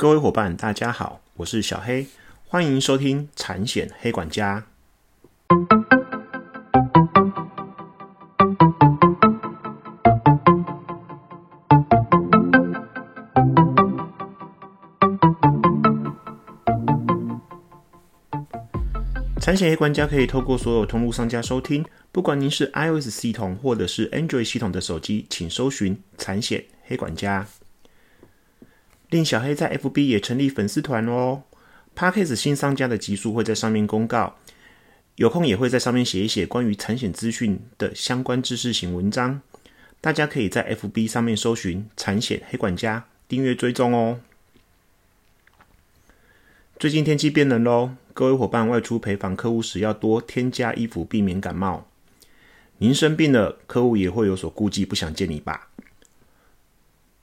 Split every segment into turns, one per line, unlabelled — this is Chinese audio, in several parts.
各位伙伴，大家好，我是小黑，欢迎收听产险黑管家。产险黑管家可以透过所有通路商家收听，不管您是 iOS 系统或者是 Android 系统的手机，请搜寻产险黑管家。令小黑在 FB 也成立粉丝团哦，Parkes 新商家的集数会在上面公告，有空也会在上面写一写关于产险资讯的相关知识型文章，大家可以在 FB 上面搜寻产险黑管家，订阅追踪哦。最近天气变冷喽。各位伙伴外出陪访客户时，要多添加衣服，避免感冒。您生病了，客户也会有所顾忌，不想见你吧？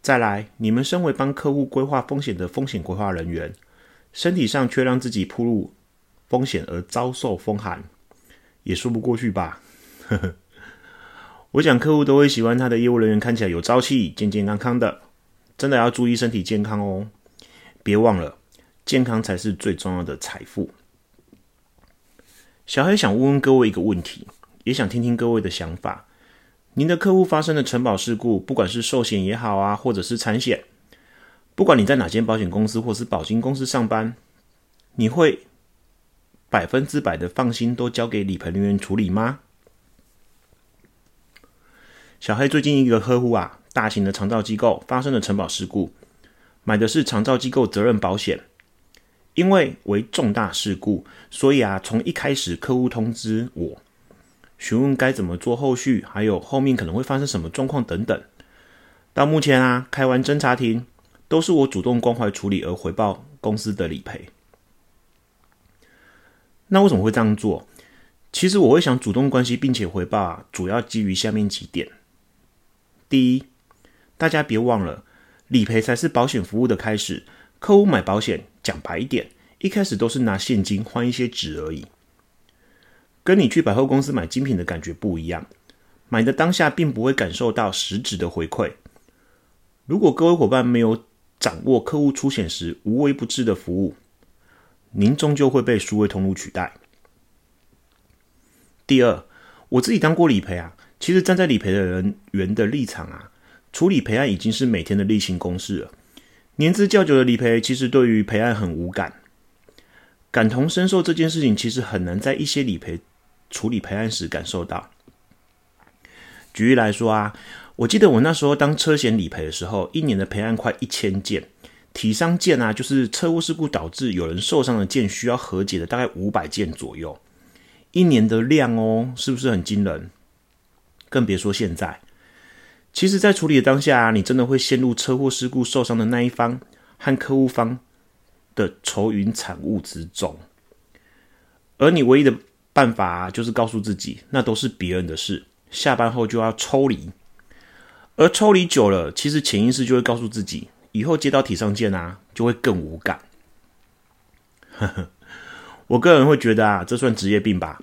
再来，你们身为帮客户规划风险的风险规划人员，身体上却让自己铺入风险而遭受风寒，也说不过去吧？呵呵，我想客户都会喜欢他的业务人员看起来有朝气、健健康康的，真的要注意身体健康哦！别忘了，健康才是最重要的财富。小黑想问问各位一个问题，也想听听各位的想法。您的客户发生了承保事故，不管是寿险也好啊，或者是产险，不管你在哪间保险公司或是保金公司上班，你会百分之百的放心都交给理赔人员处理吗？小黑最近一个客户啊，大型的长照机构发生了承保事故，买的是长照机构责任保险。因为为重大事故，所以啊，从一开始客户通知我，询问该怎么做后续，还有后面可能会发生什么状况等等。到目前啊，开完侦查庭，都是我主动关怀处理而回报公司的理赔。那为什么会这样做？其实我会想主动关系并且回报啊，主要基于下面几点：第一，大家别忘了，理赔才是保险服务的开始。客户买保险，讲白一点，一开始都是拿现金换一些纸而已，跟你去百货公司买精品的感觉不一样。买的当下并不会感受到实质的回馈。如果各位伙伴没有掌握客户出险时无微不至的服务，您终究会被数位通路取代。第二，我自己当过理赔啊，其实站在理赔的人员的立场啊，处理赔案已经是每天的例行公事了。年资较久的理赔，其实对于赔案很无感，感同身受这件事情，其实很难在一些理赔处理赔案时感受到。举例来说啊，我记得我那时候当车险理赔的时候，一年的赔案快一千件，体伤件啊，就是车祸事故导致有人受伤的件，需要和解的大概五百件左右，一年的量哦，是不是很惊人？更别说现在。其实，在处理的当下，你真的会陷入车祸事故受伤的那一方和客户方的愁云惨雾之中，而你唯一的办法就是告诉自己，那都是别人的事，下班后就要抽离。而抽离久了，其实潜意识就会告诉自己，以后接到体上见啊，就会更无感。我个人会觉得啊，这算职业病吧，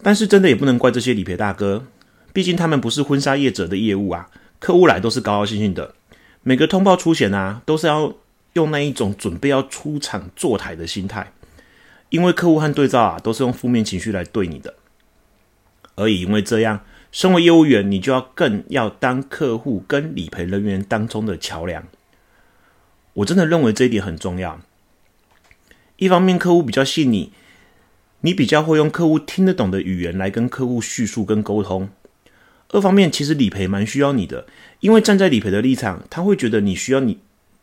但是真的也不能怪这些理赔大哥。毕竟他们不是婚纱业者的业务啊，客户来都是高高兴兴的。每个通报出险啊，都是要用那一种准备要出场坐台的心态，因为客户和对照啊，都是用负面情绪来对你的。而也因为这样，身为业务员，你就要更要当客户跟理赔人员当中的桥梁。我真的认为这一点很重要。一方面，客户比较信你，你比较会用客户听得懂的语言来跟客户叙述跟沟通。二方面，其实理赔蛮需要你的，因为站在理赔的立场，他会觉得你需要你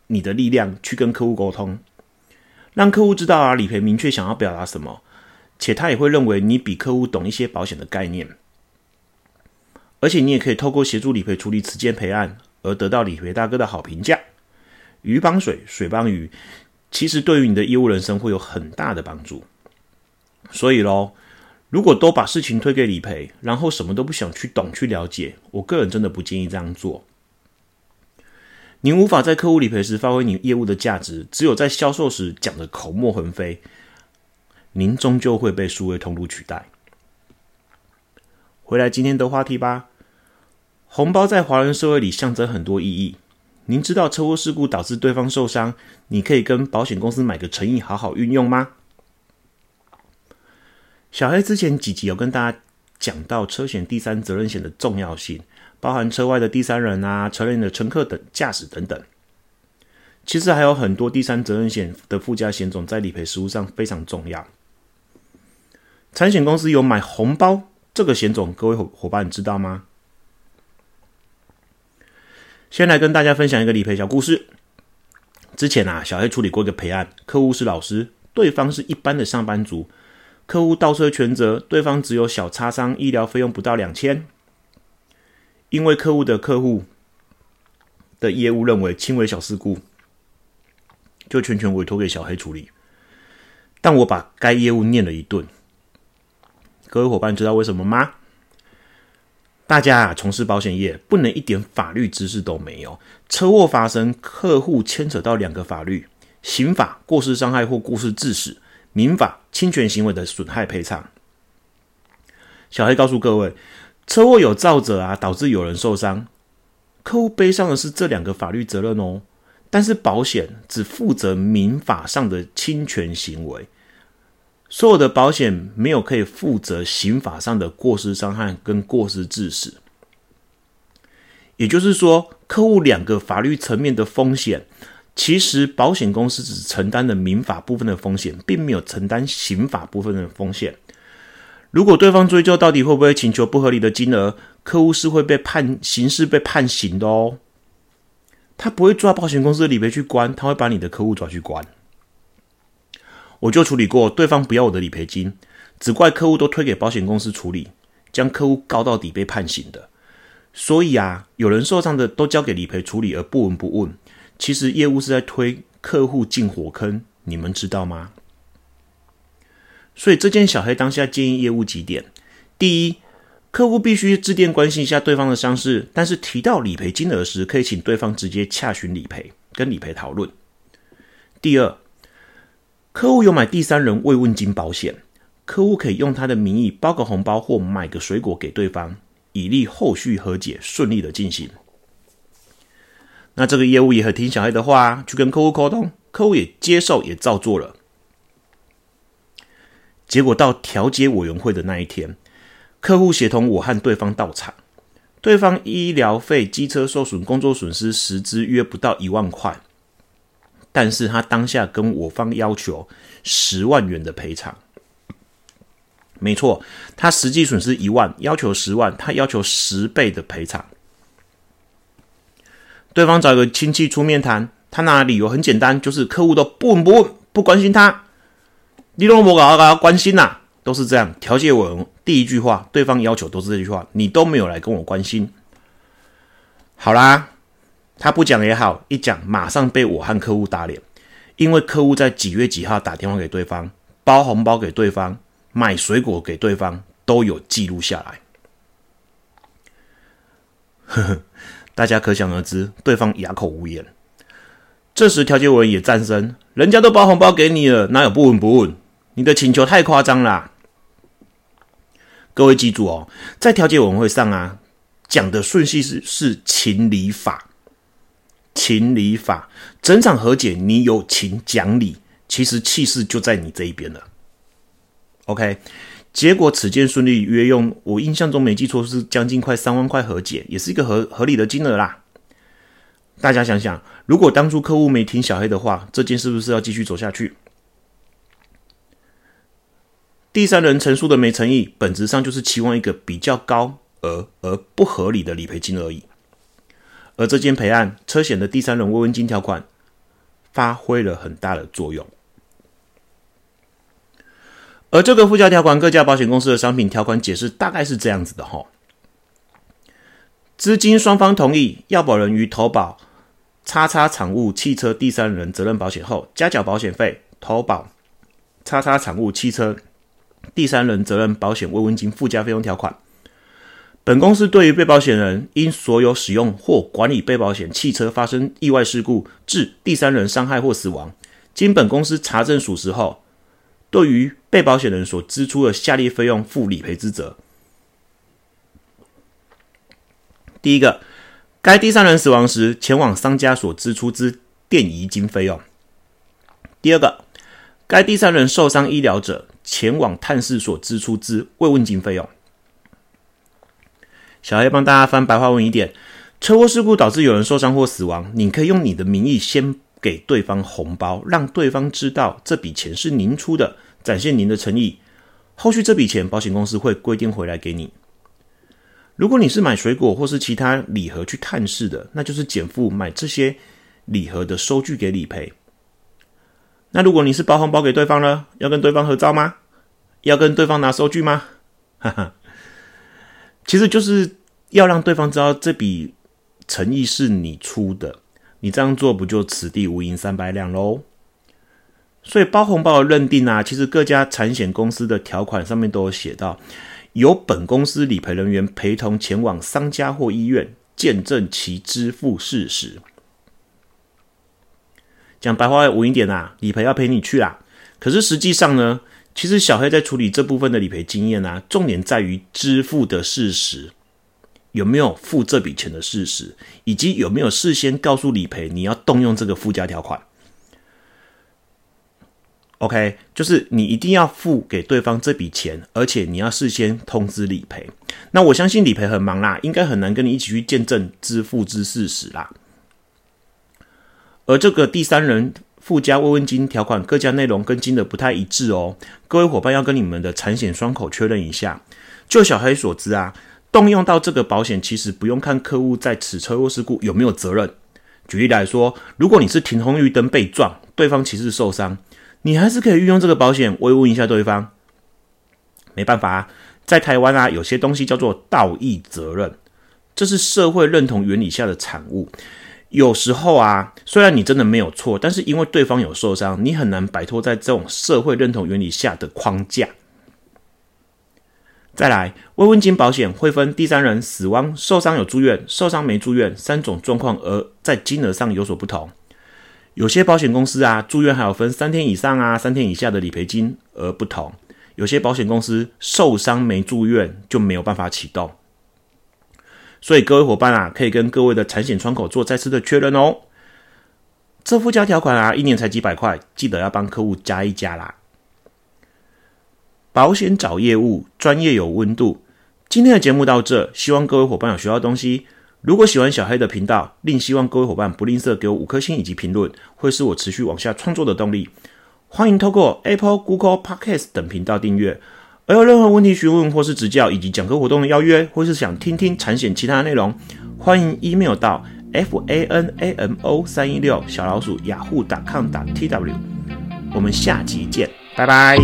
你的力量去跟客户沟通，让客户知道啊，理赔明确想要表达什么，且他也会认为你比客户懂一些保险的概念，而且你也可以透过协助理赔处理此件赔案，而得到理赔大哥的好评价。鱼帮水，水帮鱼，其实对于你的业务人生会有很大的帮助。所以喽。如果都把事情推给理赔，然后什么都不想去懂去了解，我个人真的不建议这样做。您无法在客户理赔时发挥你业务的价值，只有在销售时讲的口沫横飞，您终究会被数位通路取代。回来今天的话题吧，红包在华人社会里象征很多意义，您知道车祸事故导致对方受伤，你可以跟保险公司买个诚意，好好运用吗？小黑之前几集有跟大家讲到车险第三责任险的重要性，包含车外的第三人啊、车内的乘客等驾驶等等。其实还有很多第三责任险的附加险种在理赔实务上非常重要。产险公司有买红包这个险种，各位伙伙伴知道吗？先来跟大家分享一个理赔小故事。之前啊，小黑处理过一个赔案，客户是老师，对方是一般的上班族，客户倒车全责，对方只有小擦伤，医疗费用不到两千。因为客户的客户的业务认为轻微小事故。就全权委托给小黑处理，但我把该业务念了一顿。各位伙伴知道为什么吗？大家啊，从事保险业不能一点法律知识都没有。车祸发生，客户牵扯到两个法律：刑法过失伤害或过失致死，民法侵权行为的损害赔偿。小黑告诉各位，车祸有造者啊，导致有人受伤，客户背上的是这两个法律责任哦。但是保险只负责民法上的侵权行为，所有的保险没有可以负责刑法上的过失伤害跟过失致死。也就是说，客户两个法律层面的风险，其实保险公司只承担了民法部分的风险，并没有承担刑法部分的风险。如果对方追究到底会不会请求不合理的金额，客户是会被判刑事被判刑的哦。他不会抓保险公司的理赔去关，他会把你的客户抓去关。我就处理过，对方不要我的理赔金，只怪客户都推给保险公司处理，将客户告到底被判刑的。所以啊，有人受伤的都交给理赔处理而不闻不问，其实业务是在推客户进火坑，你们知道吗？所以这件小黑当下建议业务几点：第一。客户必须致电关心一下对方的伤势，但是提到理赔金额时，可以请对方直接洽询理赔，跟理赔讨论。第二，客户有买第三人慰问金保险，客户可以用他的名义包个红包或买个水果给对方，以利后续和解顺利的进行。那这个业务也很听小黑的话，去跟客户沟通，客户也接受，也照做了。结果到调解委员会的那一天。客户协同我和对方到场，对方医疗费、机车受损、工作损失实支约不到一万块，但是他当下跟我方要求十万元的赔偿。没错，他实际损失一万，要求十万，他要求十倍的赔偿。对方找一个亲戚出面谈，他拿理由很简单，就是客户都不闻不问，不关心他，你都不搞搞关心呐。都是这样，调解文第一句话，对方要求都是这句话，你都没有来跟我关心。好啦，他不讲也好，一讲马上被我和客户打脸，因为客户在几月几号打电话给对方，包红包给对方，买水果给对方，都有记录下来。呵呵，大家可想而知，对方哑口无言。这时调解文也站声，人家都包红包给你了，哪有不闻不问？你的请求太夸张啦！各位记住哦，在调解委员会上啊，讲的顺序是是情理法，情理法，整场和解你有情讲理，其实气势就在你这一边了。OK，结果此件顺利，约用我印象中没记错是将近快三万块和解，也是一个合合理的金额啦。大家想想，如果当初客户没听小黑的话，这件是不是要继续走下去？第三人陈述的没诚意，本质上就是期望一个比较高额而不合理的理赔金而已。而这件赔案车险的第三人慰问金条款发挥了很大的作用。而这个附加条款，各家保险公司的商品条款解释大概是这样子的：哈，资金双方同意，要保人于投保叉叉产物汽车第三人责任保险后，加缴保险费，投保叉叉产物汽车。第三人责任保险慰问金附加费用条款，本公司对于被保险人因所有使用或管理被保险汽车发生意外事故致第三人伤害或死亡，经本公司查证属实后，对于被保险人所支出的下列费用负理赔之责：第一个，该第三人死亡时前往商家所支出之电移金费用。第二个，该第三人受伤医疗者前往探视所支出之慰问金费用。小黑帮大家翻白话文一点：车祸事故导致有人受伤或死亡，你可以用你的名义先给对方红包，让对方知道这笔钱是您出的，展现您的诚意。后续这笔钱，保险公司会规定回来给你。如果你是买水果或是其他礼盒去探视的，那就是减负买这些礼盒的收据给理赔。那如果你是包红包给对方呢？要跟对方合照吗？要跟对方拿收据吗？哈哈，其实就是要让对方知道这笔诚意是你出的。你这样做不就此地无银三百两喽？所以包红包的认定啊，其实各家产险公司的条款上面都有写到，由本公司理赔人员陪同前往商家或医院，见证其支付事实。讲白话文一点啊，理赔要陪你去啦。可是实际上呢，其实小黑在处理这部分的理赔经验啊，重点在于支付的事实，有没有付这笔钱的事实，以及有没有事先告诉理赔你要动用这个附加条款。OK，就是你一定要付给对方这笔钱，而且你要事先通知理赔。那我相信理赔很忙啦，应该很难跟你一起去见证支付之事实啦。而这个第三人附加慰问金条款各家内容跟金额不太一致哦，各位伙伴要跟你们的产险双口确认一下。就小黑所知啊，动用到这个保险，其实不用看客户在此车祸事故有没有责任。举例来说，如果你是停红绿灯被撞，对方其实受伤。你还是可以运用这个保险慰问一下对方。没办法啊，在台湾啊，有些东西叫做道义责任，这是社会认同原理下的产物。有时候啊，虽然你真的没有错，但是因为对方有受伤，你很难摆脱在这种社会认同原理下的框架。再来，慰问金保险会分第三人死亡、受伤有住院、受伤没住院三种状况，而在金额上有所不同。有些保险公司啊，住院还有分三天以上啊、三天以下的理赔金而不同。有些保险公司受伤没住院就没有办法启动。所以各位伙伴啊，可以跟各位的产险窗口做再次的确认哦。这附加条款啊，一年才几百块，记得要帮客户加一加啦。保险找业务，专业有温度。今天的节目到这，希望各位伙伴有学到东西。如果喜欢小黑的频道，另希望各位伙伴不吝啬给我五颗星以及评论，会是我持续往下创作的动力。欢迎透过 Apple、Google Podcast 等频道订阅。而有任何问题询问或是指教，以及讲课活动的邀约，或是想听听产险其他内容，欢迎 email 到 f a n a m o 三一六小老鼠雅虎 .com 打 t w。我们下集见，拜拜。